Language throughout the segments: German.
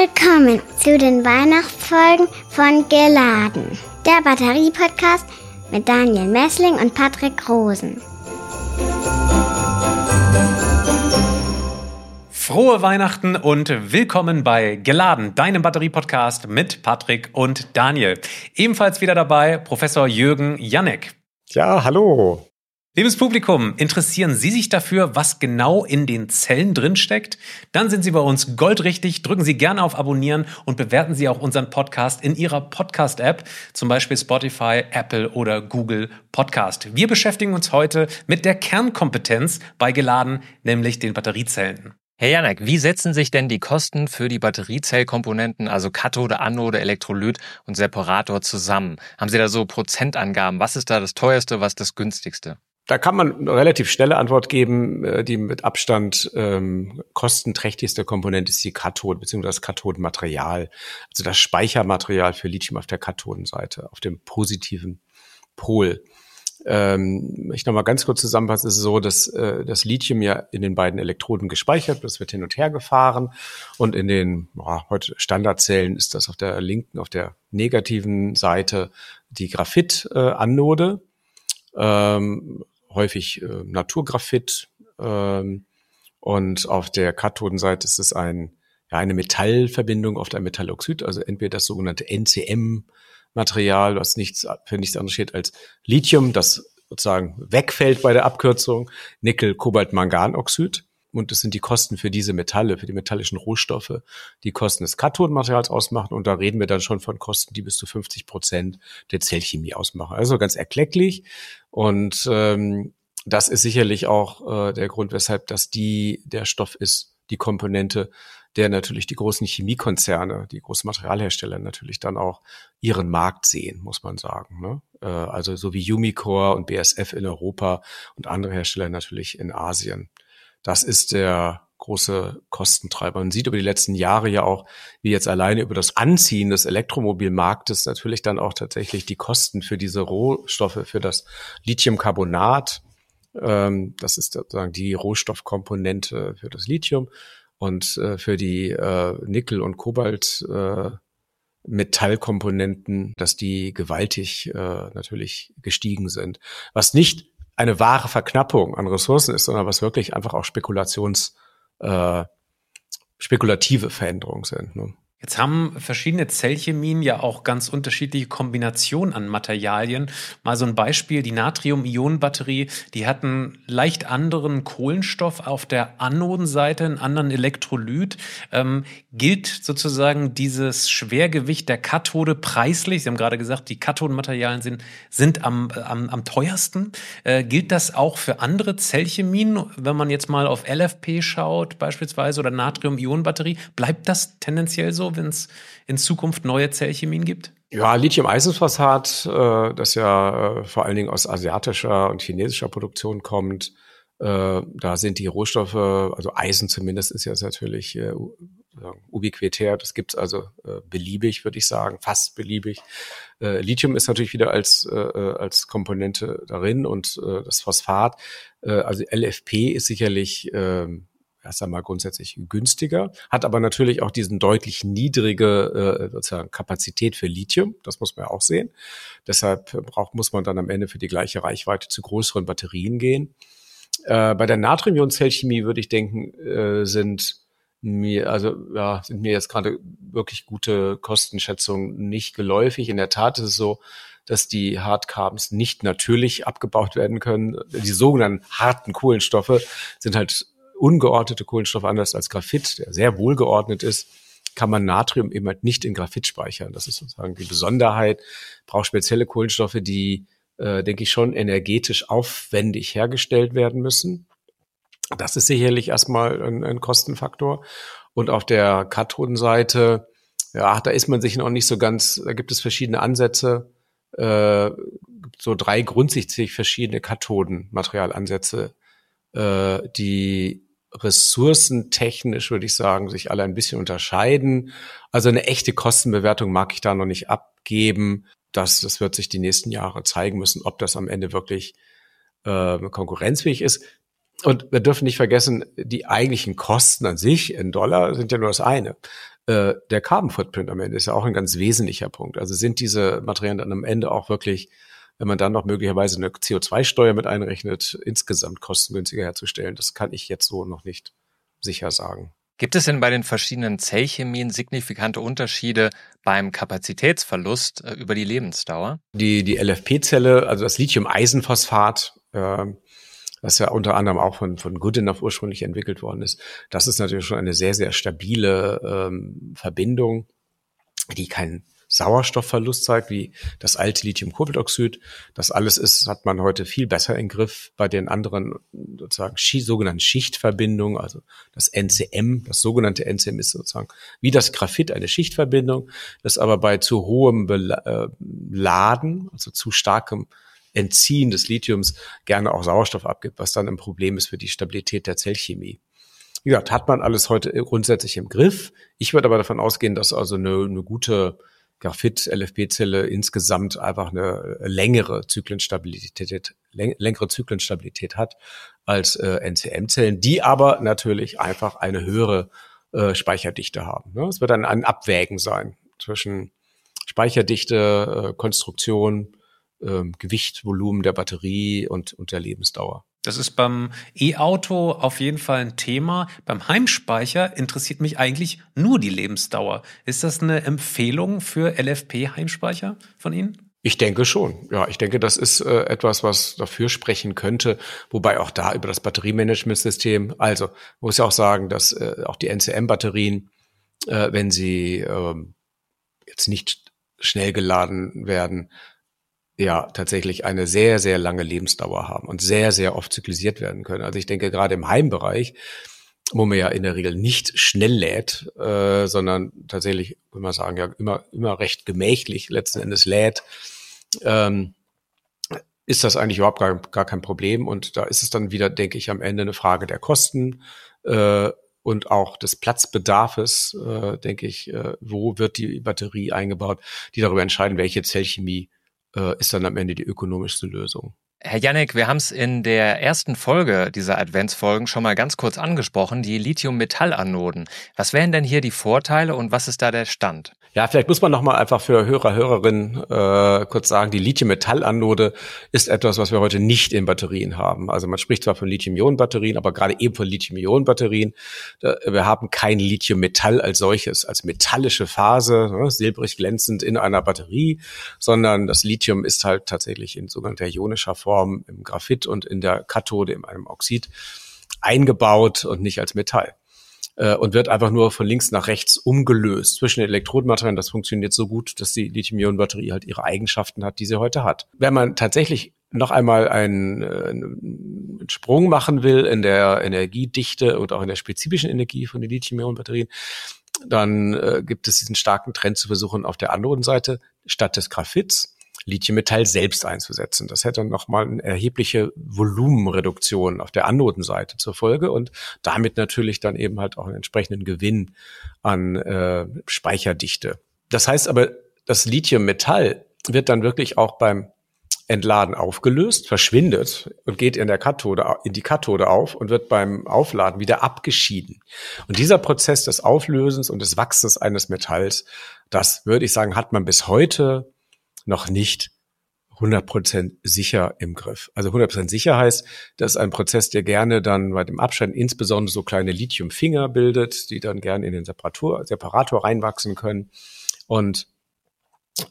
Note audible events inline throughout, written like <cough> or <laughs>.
Willkommen zu den Weihnachtsfolgen von Geladen, der Batterie-Podcast mit Daniel Messling und Patrick Rosen. Frohe Weihnachten und willkommen bei Geladen, deinem Batterie-Podcast mit Patrick und Daniel. Ebenfalls wieder dabei Professor Jürgen Janek. Ja, hallo. Liebes Publikum, interessieren Sie sich dafür, was genau in den Zellen drinsteckt? Dann sind Sie bei uns goldrichtig. Drücken Sie gerne auf Abonnieren und bewerten Sie auch unseren Podcast in Ihrer Podcast-App, zum Beispiel Spotify, Apple oder Google Podcast. Wir beschäftigen uns heute mit der Kernkompetenz bei Geladen, nämlich den Batteriezellen. Herr Janek, wie setzen sich denn die Kosten für die Batteriezellkomponenten, also Kathode, Anode, Elektrolyt und Separator zusammen? Haben Sie da so Prozentangaben? Was ist da das teuerste, was das günstigste? Da kann man eine relativ schnelle Antwort geben. Äh, die mit Abstand ähm, kostenträchtigste Komponente ist die Kathode bzw. das Kathodenmaterial, also das Speichermaterial für Lithium auf der Kathodenseite, auf dem positiven Pol. Ähm, ich nochmal ganz kurz zusammenfasse, ist es so, dass äh, das Lithium ja in den beiden Elektroden gespeichert wird, das wird hin und her gefahren und in den boah, heute Standardzellen ist das auf der linken, auf der negativen Seite die Graphit-Anode. Äh, ähm, häufig äh, Naturgraphit ähm, und auf der Kathodenseite ist es ein, ja, eine Metallverbindung, oft ein Metalloxid, also entweder das sogenannte NCM-Material, was nichts für nichts anderes steht als Lithium, das sozusagen wegfällt bei der Abkürzung, Nickel, Kobalt, Manganoxid und es sind die Kosten für diese Metalle, für die metallischen Rohstoffe, die Kosten des Kathodenmaterials ausmachen. Und da reden wir dann schon von Kosten, die bis zu 50 Prozent der Zellchemie ausmachen. Also ganz erklecklich. Und ähm, das ist sicherlich auch äh, der Grund, weshalb das die der Stoff ist, die Komponente, der natürlich die großen Chemiekonzerne, die großen Materialhersteller natürlich dann auch ihren Markt sehen, muss man sagen. Ne? Äh, also so wie Umicore und BSF in Europa und andere Hersteller natürlich in Asien. Das ist der große Kostentreiber. Man sieht über die letzten Jahre ja auch, wie jetzt alleine über das Anziehen des Elektromobilmarktes natürlich dann auch tatsächlich die Kosten für diese Rohstoffe, für das Lithiumcarbonat, ähm, das ist sozusagen die Rohstoffkomponente für das Lithium und äh, für die äh, Nickel- und Kobalt äh, dass die gewaltig äh, natürlich gestiegen sind. Was nicht eine wahre Verknappung an Ressourcen ist, sondern was wirklich einfach auch Spekulations, äh, spekulative Veränderungen sind. Ne? Jetzt haben verschiedene Zellchemien ja auch ganz unterschiedliche Kombinationen an Materialien. Mal so ein Beispiel, die Natrium-Ionen-Batterie, die hat einen leicht anderen Kohlenstoff auf der Anodenseite, einen anderen Elektrolyt. Ähm, gilt sozusagen dieses Schwergewicht der Kathode preislich? Sie haben gerade gesagt, die Kathodenmaterialien sind, sind am, am, am teuersten. Äh, gilt das auch für andere Zellchemien? Wenn man jetzt mal auf LFP schaut beispielsweise oder Natrium-Ionen-Batterie, bleibt das tendenziell so? Wenn es in Zukunft neue Zellchemien gibt? Ja, Lithium-Eisenphosphat, äh, das ja äh, vor allen Dingen aus asiatischer und chinesischer Produktion kommt, äh, da sind die Rohstoffe, also Eisen zumindest ist ja natürlich ubiquitär, das gibt's also äh, beliebig, würde ich sagen, fast beliebig. Lithium ist natürlich wieder als, als Komponente darin und das Phosphat, also LFP ist sicherlich äh, erst einmal grundsätzlich günstiger, hat aber natürlich auch diesen deutlich niedrige äh, sozusagen Kapazität für Lithium. Das muss man ja auch sehen. Deshalb braucht, muss man dann am Ende für die gleiche Reichweite zu größeren Batterien gehen. Äh, bei der Natriumionenzellchemie würde ich denken, äh, sind mir, also ja, sind mir jetzt gerade wirklich gute Kostenschätzungen nicht geläufig. In der Tat ist es so, dass die Hardcarbons nicht natürlich abgebaut werden können. Die sogenannten harten Kohlenstoffe sind halt ungeordnete Kohlenstoffe anders als Graphit, der sehr wohlgeordnet ist, kann man Natrium eben halt nicht in Graphit speichern. Das ist sozusagen die Besonderheit. Braucht spezielle Kohlenstoffe, die, äh, denke ich, schon energetisch aufwendig hergestellt werden müssen. Das ist sicherlich erstmal ein, ein Kostenfaktor. Und auf der Kathodenseite, ja, da ist man sich noch nicht so ganz, da gibt es verschiedene Ansätze, äh, so drei grundsätzlich verschiedene Kathodenmaterialansätze, äh, die ressourcentechnisch, würde ich sagen, sich alle ein bisschen unterscheiden. Also eine echte Kostenbewertung mag ich da noch nicht abgeben. Das, das wird sich die nächsten Jahre zeigen müssen, ob das am Ende wirklich äh, konkurrenzfähig ist. Und wir dürfen nicht vergessen, die eigentlichen Kosten an sich in Dollar sind ja nur das eine. äh, der Carbon Footprint am Ende ist ja auch ein ganz wesentlicher Punkt. Also sind diese Materialien dann am Ende auch wirklich, wenn man dann noch möglicherweise eine CO2-Steuer mit einrechnet, insgesamt kostengünstiger herzustellen? Das kann ich jetzt so noch nicht sicher sagen. Gibt es denn bei den verschiedenen Zellchemien signifikante Unterschiede beim Kapazitätsverlust äh, über die Lebensdauer? Die, die LFP-Zelle, also das Lithium-Eisenphosphat, äh, was ja unter anderem auch von, von Goodenough ursprünglich entwickelt worden ist, das ist natürlich schon eine sehr, sehr stabile ähm, Verbindung, die keinen Sauerstoffverlust zeigt, wie das alte Lithiumkobaltoxid. Das alles ist, hat man heute viel besser im Griff bei den anderen sozusagen sogenannten Schichtverbindungen, also das NCM, das sogenannte NCM ist sozusagen wie das Graphit eine Schichtverbindung, das aber bei zu hohem äh, also zu starkem Entziehen des Lithiums gerne auch Sauerstoff abgibt, was dann ein Problem ist für die Stabilität der Zellchemie. Wie gesagt, hat man alles heute grundsätzlich im Griff. Ich würde aber davon ausgehen, dass also eine, eine gute Graphit-LFP-Zelle insgesamt einfach eine längere Zyklenstabilität, längere Zyklenstabilität hat als äh, NCM-Zellen, die aber natürlich einfach eine höhere äh, Speicherdichte haben. Ne? Es wird dann ein Abwägen sein zwischen Speicherdichte, äh, Konstruktion, äh, Gewicht, Volumen der Batterie und, und der Lebensdauer. Das ist beim E-Auto auf jeden Fall ein Thema. Beim Heimspeicher interessiert mich eigentlich nur die Lebensdauer. Ist das eine Empfehlung für LFP-Heimspeicher von Ihnen? Ich denke schon. Ja, ich denke, das ist äh, etwas, was dafür sprechen könnte. Wobei auch da über das Batteriemanagementsystem, also muss ja auch sagen, dass äh, auch die NCM-Batterien, äh, wenn sie äh, jetzt nicht schnell geladen werden, ja tatsächlich eine sehr, sehr lange Lebensdauer haben und sehr, sehr oft zyklisiert werden können. Also ich denke, gerade im Heimbereich, wo man ja in der Regel nicht schnell lädt, äh, sondern tatsächlich, würde man sagen, ja immer, immer recht gemächlich letzten Endes lädt, ähm, ist das eigentlich überhaupt gar, gar kein Problem. Und da ist es dann wieder, denke ich, am Ende eine Frage der Kosten äh, und auch des Platzbedarfes, äh, denke ich, äh, wo wird die Batterie eingebaut, die darüber entscheiden, welche Zellchemie äh, ist dann am Ende die ökonomischste Lösung. Herr Janek, wir haben es in der ersten Folge dieser Adventsfolgen schon mal ganz kurz angesprochen, die Lithium-Metall-Anoden. Was wären denn hier die Vorteile und was ist da der Stand? Ja, vielleicht muss man noch mal einfach für Hörer, Hörerinnen äh, kurz sagen, die Lithium-Metall-Anode ist etwas, was wir heute nicht in Batterien haben. Also man spricht zwar von Lithium-Ionen-Batterien, aber gerade eben von Lithium-Ionen-Batterien. Wir haben kein Lithium-Metall als solches, als metallische Phase, ne, silbrig glänzend in einer Batterie, sondern das Lithium ist halt tatsächlich in sogenannter ionischer Form im Graphit und in der Kathode in einem Oxid eingebaut und nicht als Metall äh, und wird einfach nur von links nach rechts umgelöst zwischen den Elektrodenmaterialien. Das funktioniert so gut, dass die Lithium-Ionen-Batterie halt ihre Eigenschaften hat, die sie heute hat. Wenn man tatsächlich noch einmal einen, äh, einen Sprung machen will in der Energiedichte und auch in der spezifischen Energie von den Lithium-Ionen-Batterien, dann äh, gibt es diesen starken Trend zu versuchen, auf der Anodenseite statt des Graphits Lithiummetall selbst einzusetzen. Das hätte nochmal eine erhebliche Volumenreduktion auf der Anodenseite zur Folge und damit natürlich dann eben halt auch einen entsprechenden Gewinn an äh, Speicherdichte. Das heißt aber, das Lithiummetall wird dann wirklich auch beim Entladen aufgelöst, verschwindet und geht in der Kathode, in die Kathode auf und wird beim Aufladen wieder abgeschieden. Und dieser Prozess des Auflösens und des Wachsens eines Metalls, das würde ich sagen, hat man bis heute noch nicht 100% sicher im Griff. Also 100% sicher heißt, das ist ein Prozess, der gerne dann bei dem Abstand insbesondere so kleine Lithiumfinger bildet, die dann gerne in den Separator, Separator reinwachsen können. Und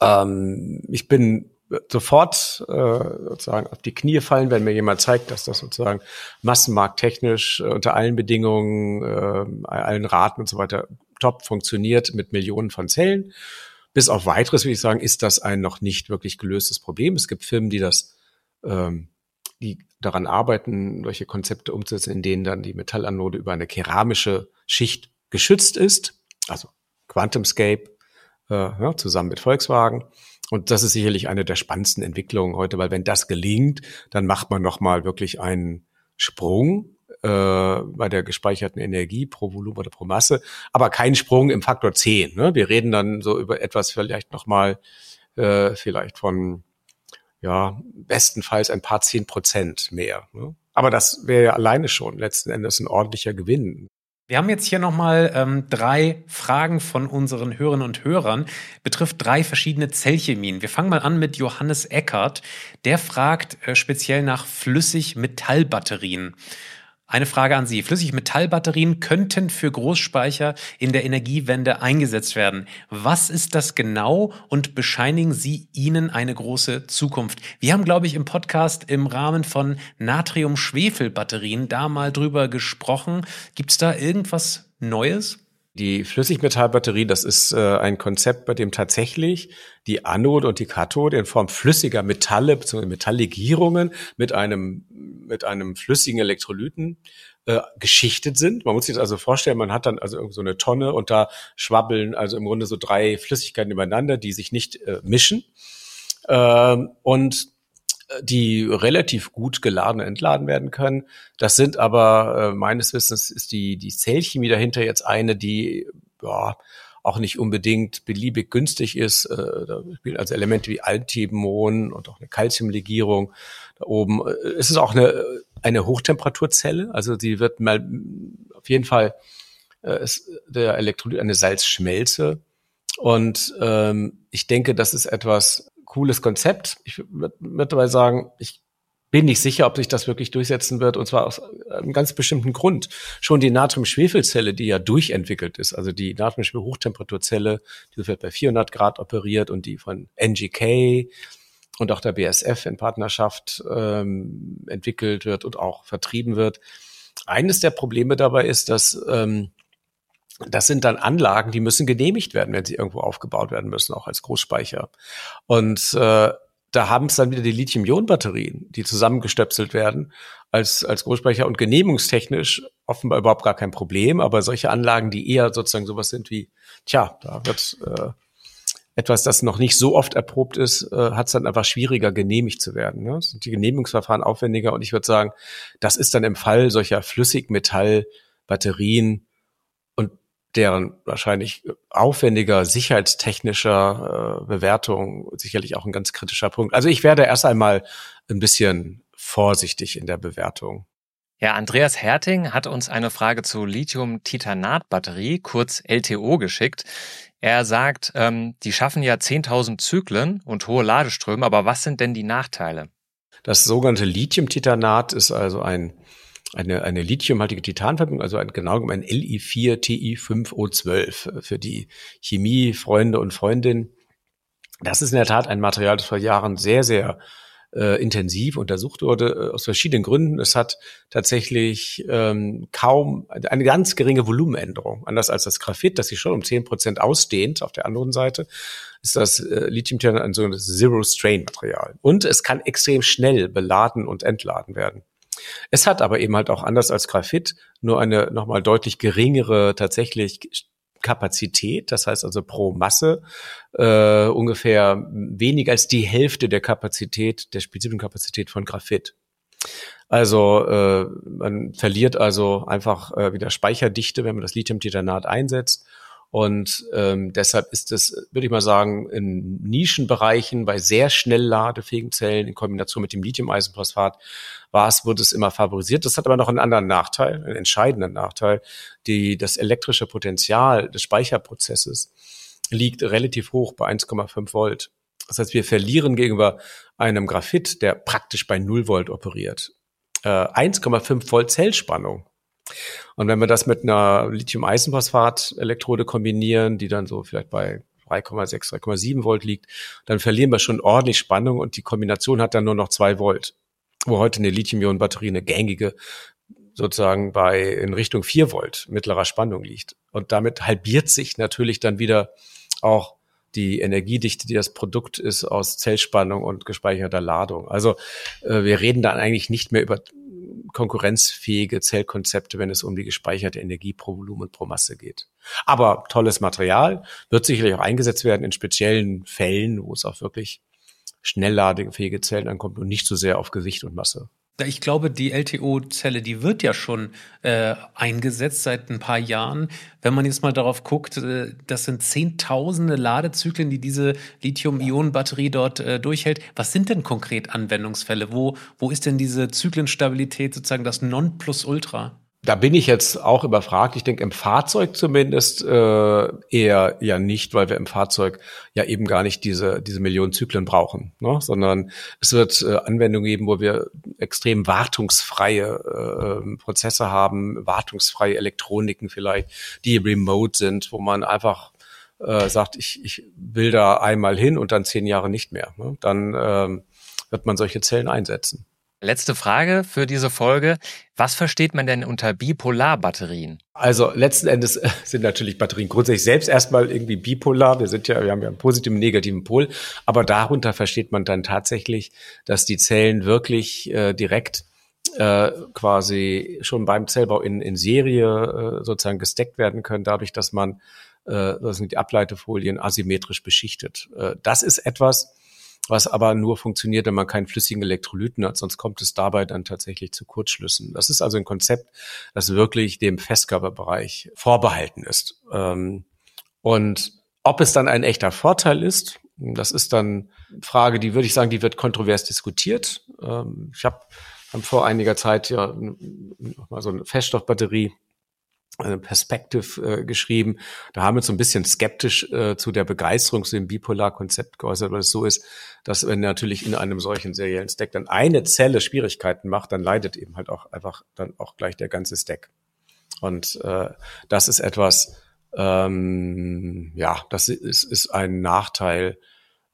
ähm, ich bin sofort äh, sozusagen auf die Knie fallen, wenn mir jemand zeigt, dass das sozusagen massenmarkttechnisch äh, unter allen Bedingungen, äh, allen Raten und so weiter top funktioniert mit Millionen von Zellen. Bis auf weiteres würde ich sagen, ist das ein noch nicht wirklich gelöstes Problem. Es gibt Firmen, die das, ähm, die daran arbeiten, solche Konzepte umzusetzen, in denen dann die Metallanode über eine keramische Schicht geschützt ist. Also QuantumScape äh, ja, zusammen mit Volkswagen. Und das ist sicherlich eine der spannendsten Entwicklungen heute, weil wenn das gelingt, dann macht man nochmal wirklich einen Sprung äh, bei der gespeicherten Energie pro Volumen oder pro Masse, aber kein Sprung im Faktor 10. Ne? Wir reden dann so über etwas vielleicht nochmal äh, vielleicht von ja, bestenfalls ein paar zehn Prozent mehr. Ne? Aber das wäre ja alleine schon letzten Endes ein ordentlicher Gewinn. Wir haben jetzt hier nochmal ähm, drei Fragen von unseren Hörerinnen und Hörern, betrifft drei verschiedene Zellchemien. Wir fangen mal an mit Johannes Eckert. Der fragt äh, speziell nach Flüssigmetallbatterien. Eine Frage an Sie. Flüssigmetallbatterien könnten für Großspeicher in der Energiewende eingesetzt werden. Was ist das genau und bescheinigen Sie ihnen eine große Zukunft? Wir haben, glaube ich, im Podcast im Rahmen von Natrium-Schwefel-Batterien da mal drüber gesprochen. Gibt es da irgendwas Neues? Die Flüssigmetallbatterie, das ist äh, ein Konzept, bei dem tatsächlich die Anode und die Kathode in Form flüssiger Metalle bzw. Metalllegierungen mit einem, mit einem flüssigen Elektrolyten äh, geschichtet sind. Man muss sich das also vorstellen, man hat dann also irgend so eine Tonne und da schwabbeln also im Grunde so drei Flüssigkeiten übereinander, die sich nicht äh, mischen. Ähm, und die relativ gut geladen entladen werden können. Das sind aber äh, meines Wissens ist die, die Zellchemie dahinter jetzt eine, die ja, auch nicht unbedingt beliebig günstig ist. Äh, da spielen also Elemente wie Altimon und auch eine Calciumlegierung da oben. Äh, es ist auch eine, eine Hochtemperaturzelle, also sie wird mal auf jeden Fall äh, ist der Elektrolyt eine Salzschmelze. Und ähm, ich denke, das ist etwas, cooles Konzept. Ich würde dabei sagen, ich bin nicht sicher, ob sich das wirklich durchsetzen wird, und zwar aus einem ganz bestimmten Grund. Schon die Natrium-Schwefelzelle, die ja durchentwickelt ist, also die Natrium-Hochtemperatur-Zelle, die wird bei 400 Grad operiert und die von NGK und auch der BSF in Partnerschaft ähm, entwickelt wird und auch vertrieben wird. Eines der Probleme dabei ist, dass ähm, das sind dann Anlagen, die müssen genehmigt werden, wenn sie irgendwo aufgebaut werden müssen, auch als Großspeicher. Und äh, da haben es dann wieder die Lithium-Ionen-Batterien, die zusammengestöpselt werden als, als Großspeicher und genehmigungstechnisch offenbar überhaupt gar kein Problem. Aber solche Anlagen, die eher sozusagen sowas sind wie, tja, da wird äh, etwas, das noch nicht so oft erprobt ist, äh, hat es dann einfach schwieriger, genehmigt zu werden. Ne? Sind die Genehmigungsverfahren aufwendiger und ich würde sagen, das ist dann im Fall solcher Flüssigmetallbatterien deren wahrscheinlich aufwendiger sicherheitstechnischer äh, Bewertung sicherlich auch ein ganz kritischer Punkt. Also ich werde erst einmal ein bisschen vorsichtig in der Bewertung. Ja, Andreas Herting hat uns eine Frage zu Lithium-Titanat-Batterie, kurz LTO, geschickt. Er sagt, ähm, die schaffen ja 10.000 Zyklen und hohe Ladeströme, aber was sind denn die Nachteile? Das sogenannte Lithium-Titanat ist also ein eine, eine lithiumhaltige Titanverbindung, also ein, genau ein Li4Ti5O12 für die Chemiefreunde und Freundinnen. Das ist in der Tat ein Material, das vor Jahren sehr, sehr äh, intensiv untersucht wurde, äh, aus verschiedenen Gründen. Es hat tatsächlich ähm, kaum eine ganz geringe Volumenänderung. Anders als das Graphit, das sich schon um zehn Prozent ausdehnt. Auf der anderen Seite ist das äh, lithium ein sogenanntes Zero-Strain-Material. Und es kann extrem schnell beladen und entladen werden. Es hat aber eben halt auch anders als Graphit nur eine nochmal deutlich geringere tatsächlich Kapazität, das heißt also pro Masse äh, ungefähr weniger als die Hälfte der Kapazität, der spezifischen Kapazität von Graphit. Also äh, man verliert also einfach äh, wieder Speicherdichte, wenn man das Lithium-Titanat einsetzt und ähm, deshalb ist es, würde ich mal sagen, in Nischenbereichen bei sehr schnell ladefähigen Zellen in Kombination mit dem Lithium-Eisenphosphat war es, wurde es immer favorisiert. Das hat aber noch einen anderen Nachteil, einen entscheidenden Nachteil. Die, das elektrische Potenzial des Speicherprozesses liegt relativ hoch bei 1,5 Volt. Das heißt, wir verlieren gegenüber einem Graphit, der praktisch bei 0 Volt operiert, äh, 1,5 Volt Zellspannung. Und wenn wir das mit einer Lithium-Eisenphosphat-Elektrode kombinieren, die dann so vielleicht bei 3,6, 3,7 Volt liegt, dann verlieren wir schon ordentlich Spannung und die Kombination hat dann nur noch zwei Volt. Wo heute eine Lithium-Ionen-Batterie eine gängige sozusagen bei in Richtung 4 Volt mittlerer Spannung liegt. Und damit halbiert sich natürlich dann wieder auch die Energiedichte, die das Produkt ist aus Zellspannung und gespeicherter Ladung. Also äh, wir reden dann eigentlich nicht mehr über konkurrenzfähige Zellkonzepte, wenn es um die gespeicherte Energie pro Volumen pro Masse geht. Aber tolles Material wird sicherlich auch eingesetzt werden in speziellen Fällen, wo es auch wirklich schnellladefähige Zellen ankommt und nicht so sehr auf Gewicht und Masse. Ich glaube, die LTO-Zelle, die wird ja schon äh, eingesetzt seit ein paar Jahren. Wenn man jetzt mal darauf guckt, äh, das sind zehntausende Ladezyklen, die diese Lithium-Ionen-Batterie dort äh, durchhält. Was sind denn konkret Anwendungsfälle? Wo, wo ist denn diese Zyklenstabilität sozusagen das Nonplusultra? Da bin ich jetzt auch überfragt. Ich denke, im Fahrzeug zumindest äh, eher ja nicht, weil wir im Fahrzeug ja eben gar nicht diese, diese Millionen Zyklen brauchen, ne? sondern es wird äh, Anwendungen geben, wo wir extrem wartungsfreie äh, Prozesse haben, wartungsfreie Elektroniken vielleicht, die remote sind, wo man einfach äh, sagt, ich, ich will da einmal hin und dann zehn Jahre nicht mehr. Ne? Dann ähm, wird man solche Zellen einsetzen. Letzte Frage für diese Folge. Was versteht man denn unter Bipolarbatterien? Also letzten Endes äh, sind natürlich Batterien grundsätzlich selbst erstmal irgendwie bipolar. Wir sind ja, wir haben ja einen positiven, negativen Pol. Aber darunter versteht man dann tatsächlich, dass die Zellen wirklich äh, direkt äh, quasi schon beim Zellbau in, in Serie äh, sozusagen gesteckt werden können, dadurch, dass man äh, das sind die Ableitefolien asymmetrisch beschichtet. Das ist etwas, was aber nur funktioniert, wenn man keinen flüssigen Elektrolyten hat, sonst kommt es dabei dann tatsächlich zu Kurzschlüssen. Das ist also ein Konzept, das wirklich dem Festkörperbereich vorbehalten ist. Ähm, und ob es dann ein echter Vorteil ist, das ist dann Frage, die würde ich sagen, die wird kontrovers diskutiert. Ähm, ich habe vor einiger Zeit ja mal so eine Feststoffbatterie Perspective äh, geschrieben. Da haben wir uns so ein bisschen skeptisch äh, zu der Begeisterung zu dem Bipolar-Konzept geäußert, weil es so ist, dass wenn natürlich in einem solchen seriellen Stack dann eine Zelle Schwierigkeiten macht, dann leidet eben halt auch einfach dann auch gleich der ganze Stack. Und äh, das ist etwas, ähm, ja, das ist, ist ein Nachteil,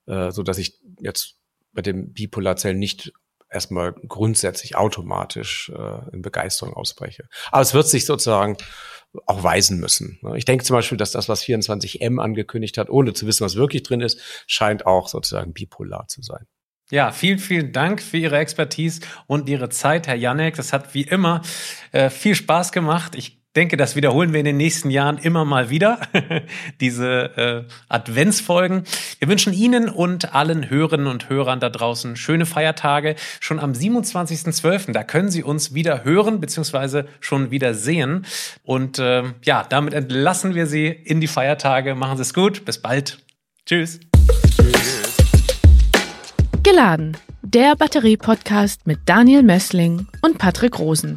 äh, so dass ich jetzt bei dem Bipolarzellen nicht erstmal grundsätzlich automatisch äh, in Begeisterung ausbreche. Aber es wird sich sozusagen auch weisen müssen. Ne? Ich denke zum Beispiel, dass das, was 24M angekündigt hat, ohne zu wissen, was wirklich drin ist, scheint auch sozusagen bipolar zu sein. Ja, vielen, vielen Dank für Ihre Expertise und Ihre Zeit, Herr Janek. Das hat wie immer äh, viel Spaß gemacht. Ich denke, das wiederholen wir in den nächsten Jahren immer mal wieder, <laughs> diese äh, Adventsfolgen. Wir wünschen Ihnen und allen Hörerinnen und Hörern da draußen schöne Feiertage. Schon am 27.12., da können Sie uns wieder hören, beziehungsweise schon wieder sehen. Und äh, ja, damit entlassen wir Sie in die Feiertage. Machen Sie es gut. Bis bald. Tschüss. Geladen. Der Batterie-Podcast mit Daniel Messling und Patrick Rosen.